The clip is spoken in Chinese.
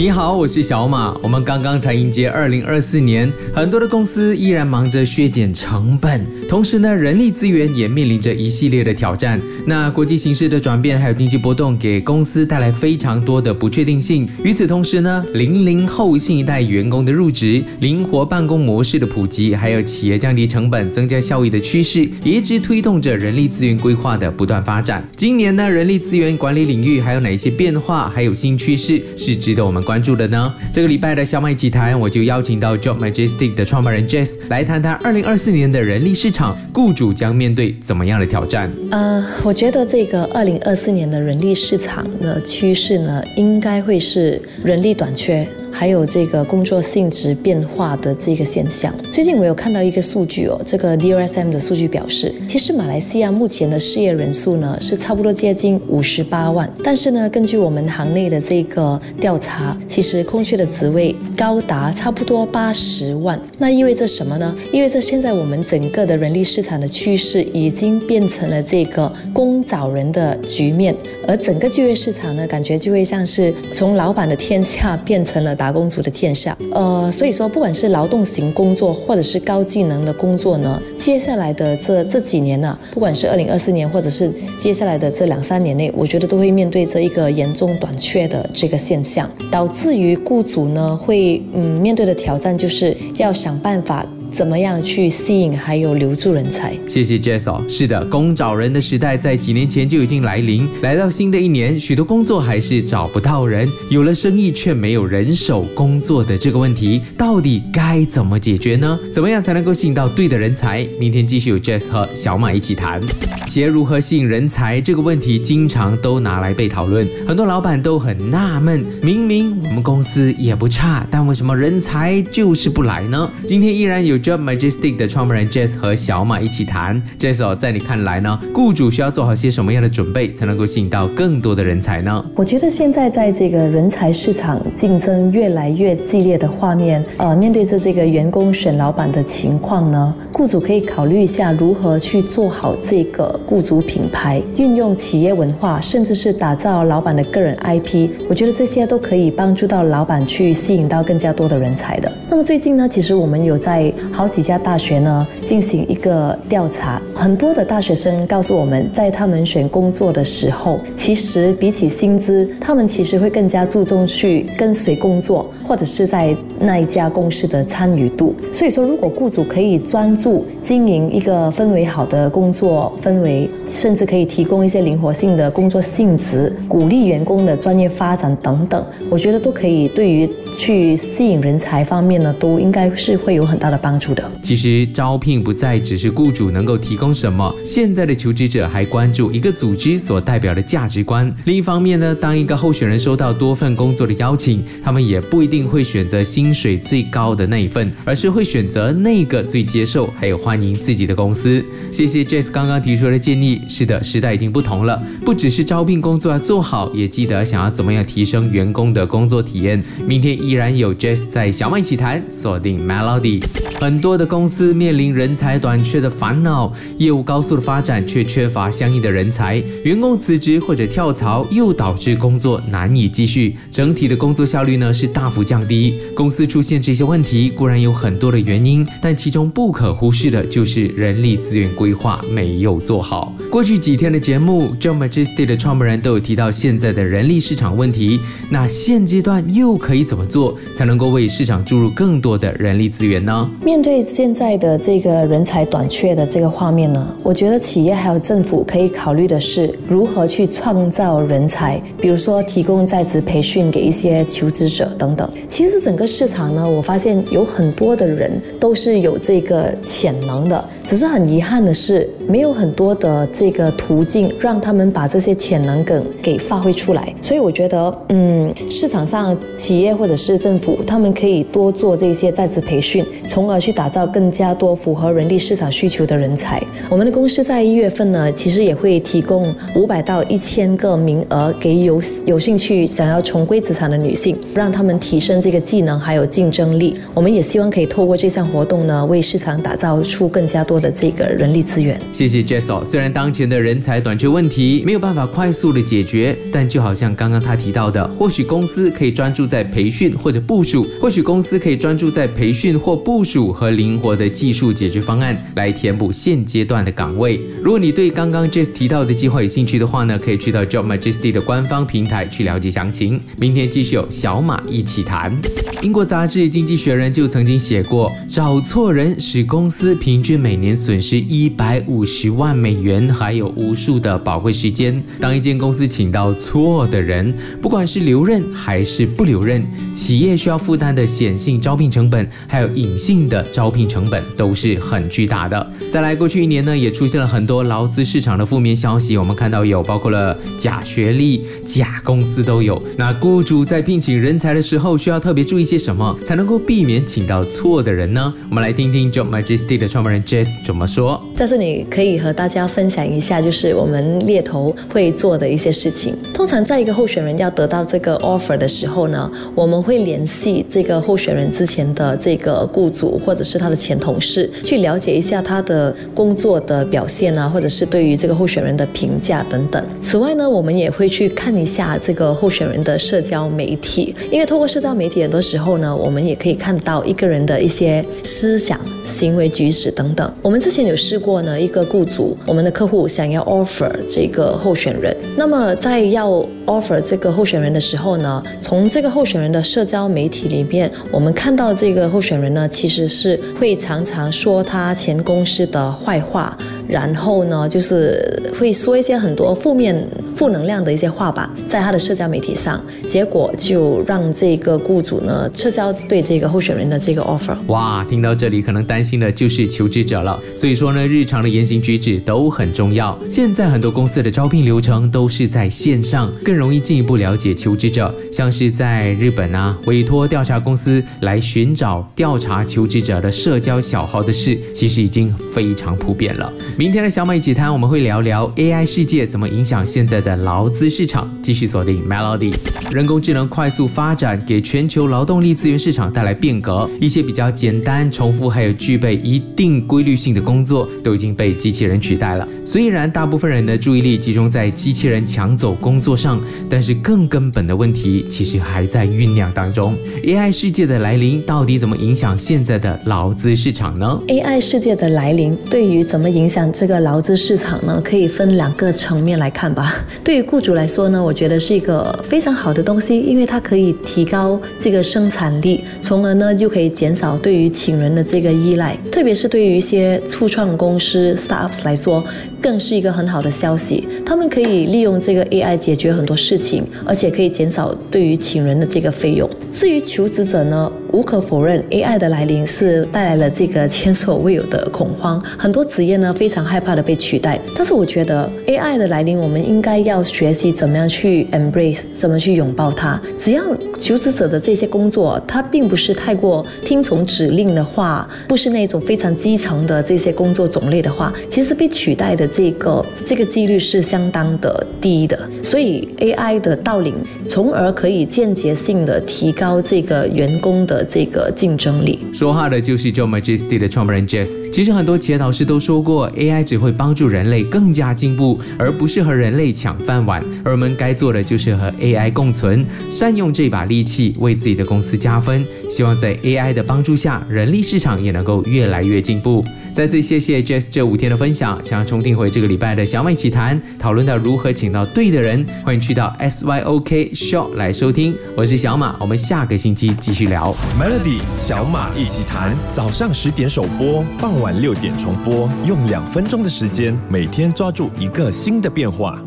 你好，我是小马。我们刚刚才迎接二零二四年，很多的公司依然忙着削减成本，同时呢，人力资源也面临着一系列的挑战。那国际形势的转变，还有经济波动，给公司带来非常多的不确定性。与此同时呢，零零后新一代员工的入职、灵活办公模式的普及，还有企业降低成本、增加效益的趋势，也一直推动着人力资源规划的不断发展。今年呢，人力资源管理领域还有哪些变化，还有新趋势是值得我们关注的呢？这个礼拜的小麦集谈，我就邀请到 Job Majestic 的创办人 Jess 来谈谈二零二四年的人力市场，雇主将面对怎么样的挑战？呃，我觉得这个二零二四年的人力市场的趋势呢，应该会是人力短缺。还有这个工作性质变化的这个现象，最近我有看到一个数据哦，这个 DRSM 的数据表示，其实马来西亚目前的失业人数呢是差不多接近五十八万，但是呢，根据我们行内的这个调查，其实空缺的职位高达差不多八十万，那意味着什么呢？意味着现在我们整个的人力市场的趋势已经变成了这个工找人的局面，而整个就业市场呢，感觉就会像是从老板的天下变成了。打工族的天下，呃，所以说，不管是劳动型工作，或者是高技能的工作呢，接下来的这这几年呢，不管是二零二四年，或者是接下来的这两三年内，我觉得都会面对这一个严重短缺的这个现象，导致于雇主呢会嗯面对的挑战就是要想办法。怎么样去吸引还有留住人才？谢谢 Jess 哦。是的，工找人的时代在几年前就已经来临。来到新的一年，许多工作还是找不到人，有了生意却没有人手工作的这个问题，到底该怎么解决呢？怎么样才能够吸引到对的人才？明天继续有 Jess 和小马一起谈。企业如何吸引人才这个问题，经常都拿来被讨论。很多老板都很纳闷，明明我们公司也不差，但为什么人才就是不来呢？今天依然有。Job Majestic 的创办人 Jess 和小马一起谈。Jess，在你看来呢？雇主需要做好些什么样的准备，才能够吸引到更多的人才呢？我觉得现在在这个人才市场竞争越来越激烈的画面，呃，面对着这个员工选老板的情况呢，雇主可以考虑一下如何去做好这个雇主品牌，运用企业文化，甚至是打造老板的个人 IP。我觉得这些都可以帮助到老板去吸引到更加多的人才的。那么最近呢，其实我们有在好几家大学呢进行一个调查，很多的大学生告诉我们在他们选工作的时候，其实比起薪资，他们其实会更加注重去跟随工作，或者是在那一家公司的参与度。所以说，如果雇主可以专注经营一个氛围好的工作氛围，甚至可以提供一些灵活性的工作性质，鼓励员工的专业发展等等，我觉得都可以对于。去吸引人才方面呢，都应该是会有很大的帮助的。其实招聘不再只是雇主能够提供什么，现在的求职者还关注一个组织所代表的价值观。另一方面呢，当一个候选人收到多份工作的邀请，他们也不一定会选择薪水最高的那一份，而是会选择那个最接受还有欢迎自己的公司。谢谢 Jess 刚刚提出的建议。是的，时代已经不同了，不只是招聘工作要做好，也记得想要怎么样提升员工的工作体验。明天一。依然有 Jess 在小麦一起谈，锁定 Melody。很多的公司面临人才短缺的烦恼，业务高速的发展却缺乏相应的人才，员工辞职或者跳槽，又导致工作难以继续，整体的工作效率呢是大幅降低。公司出现这些问题固然有很多的原因，但其中不可忽视的就是人力资源规划没有做好。过去几天的节目，John Majesty 的创办人都有提到现在的人力市场问题，那现阶段又可以怎么做？才能够为市场注入更多的人力资源呢？面对现在的这个人才短缺的这个画面呢，我觉得企业还有政府可以考虑的是如何去创造人才，比如说提供在职培训给一些求职者等等。其实整个市场呢，我发现有很多的人都是有这个潜能的，只是很遗憾的是，没有很多的这个途径让他们把这些潜能梗给发挥出来。所以我觉得，嗯，市场上企业或者市政府他们可以多做这些在职培训，从而去打造更加多符合人力市场需求的人才。我们的公司在一月份呢，其实也会提供五百到一千个名额给有有兴趣想要重归职场的女性，让他们提升这个技能还有竞争力。我们也希望可以透过这项活动呢，为市场打造出更加多的这个人力资源。谢谢 Jess 虽然当前的人才短缺问题没有办法快速的解决，但就好像刚刚他提到的，或许公司可以专注在培训或者部署，或许公司可以专注在培训或部署和灵活的技术解决方案来填补现阶段的岗位。如果你对刚刚 Jess 提到的计划有兴趣的话呢，可以去到 Job Majesty 的官方平台去了解详情。明天继续有小马一起谈。英国杂志《经济学人》就曾经写过，找错人使公司平均每年损失一百五十万美元，还有无数的宝贵时间。当一间公司请到错的人，不管是留任还是不留任，企业需要负担的显性招聘成本，还有隐性的招聘成本都是很巨大的。再来，过去一年呢，也出现了很多劳资市场的负面消息。我们看到有包括了假学历、假公司都有。那雇主在聘请人才的时候，需要特别注意。些什么才能够避免请到错的人呢？我们来听听 Job Majesty 的创办人 Jess 怎么说。在这里可以和大家分享一下，就是我们猎头会做的一些事情。通常在一个候选人要得到这个 offer 的时候呢，我们会会联系这个候选人之前的这个雇主或者是他的前同事，去了解一下他的工作的表现啊，或者是对于这个候选人的评价等等。此外呢，我们也会去看一下这个候选人的社交媒体，因为透过社交媒体很多时候。呢，我们也可以看到一个人的一些思想、行为举止等等。我们之前有试过呢，一个雇主，我们的客户想要 offer 这个候选人，那么在要 offer 这个候选人的时候呢，从这个候选人的社交媒体里面，我们看到这个候选人呢，其实是会常常说他前公司的坏话。然后呢，就是会说一些很多负面、负能量的一些话吧，在他的社交媒体上，结果就让这个雇主呢撤销对这个候选人的这个 offer。哇，听到这里可能担心的就是求职者了。所以说呢，日常的言行举止都很重要。现在很多公司的招聘流程都是在线上，更容易进一步了解求职者。像是在日本啊，委托调查公司来寻找调查求职者的社交小号的事，其实已经非常普遍了。明天的小马一起谈，我们会聊聊 AI 世界怎么影响现在的的劳资市场。继续锁定 Melody，人工智能快速发展，给全球劳动力资源市场带来变革。一些比较简单、重复还有具备一定规律性的工作，都已经被机器人取代了。虽然大部分人的注意力集中在机器人抢走工作上，但是更根本的问题其实还在酝酿当中。AI 世界的来临，到底怎么影响现在的劳资市场呢？AI 世界的来临，对于怎么影响？这个劳资市场呢，可以分两个层面来看吧。对于雇主来说呢，我觉得是一个非常好的东西，因为它可以提高这个生产力，从而呢就可以减少对于请人的这个依赖。特别是对于一些初创公司 startups 来说，更是一个很好的消息。他们可以利用这个 AI 解决很多事情，而且可以减少对于请人的这个费用。至于求职者呢？无可否认，AI 的来临是带来了这个前所未有的恐慌，很多职业呢非常害怕的被取代。但是我觉得 AI 的来临，我们应该要学习怎么样去 embrace，怎么去拥抱它。只要求职者的这些工作，它并不是太过听从指令的话，不是那种非常基层的这些工作种类的话，其实被取代的这个这个几率是相当的低的。所以 AI 的到领，从而可以间接性的提高这个员工的。这个竞争力，说话的就是 Joe Majesty 的创办人 Jess。其实很多企业导师都说过，AI 只会帮助人类更加进步，而不是和人类抢饭碗。而我们该做的就是和 AI 共存，善用这把利器，为自己的公司加分。希望在 AI 的帮助下，人力市场也能够越来越进步。再次谢谢 Jess 这五天的分享。想要重听回这个礼拜的小马一起谈，讨论到如何请到对的人，欢迎去到 SYOK Show 来收听。我是小马，我们下个星期继续聊 Melody 小马一起谈。早上十点首播，傍晚六点重播，用两分钟的时间，每天抓住一个新的变化。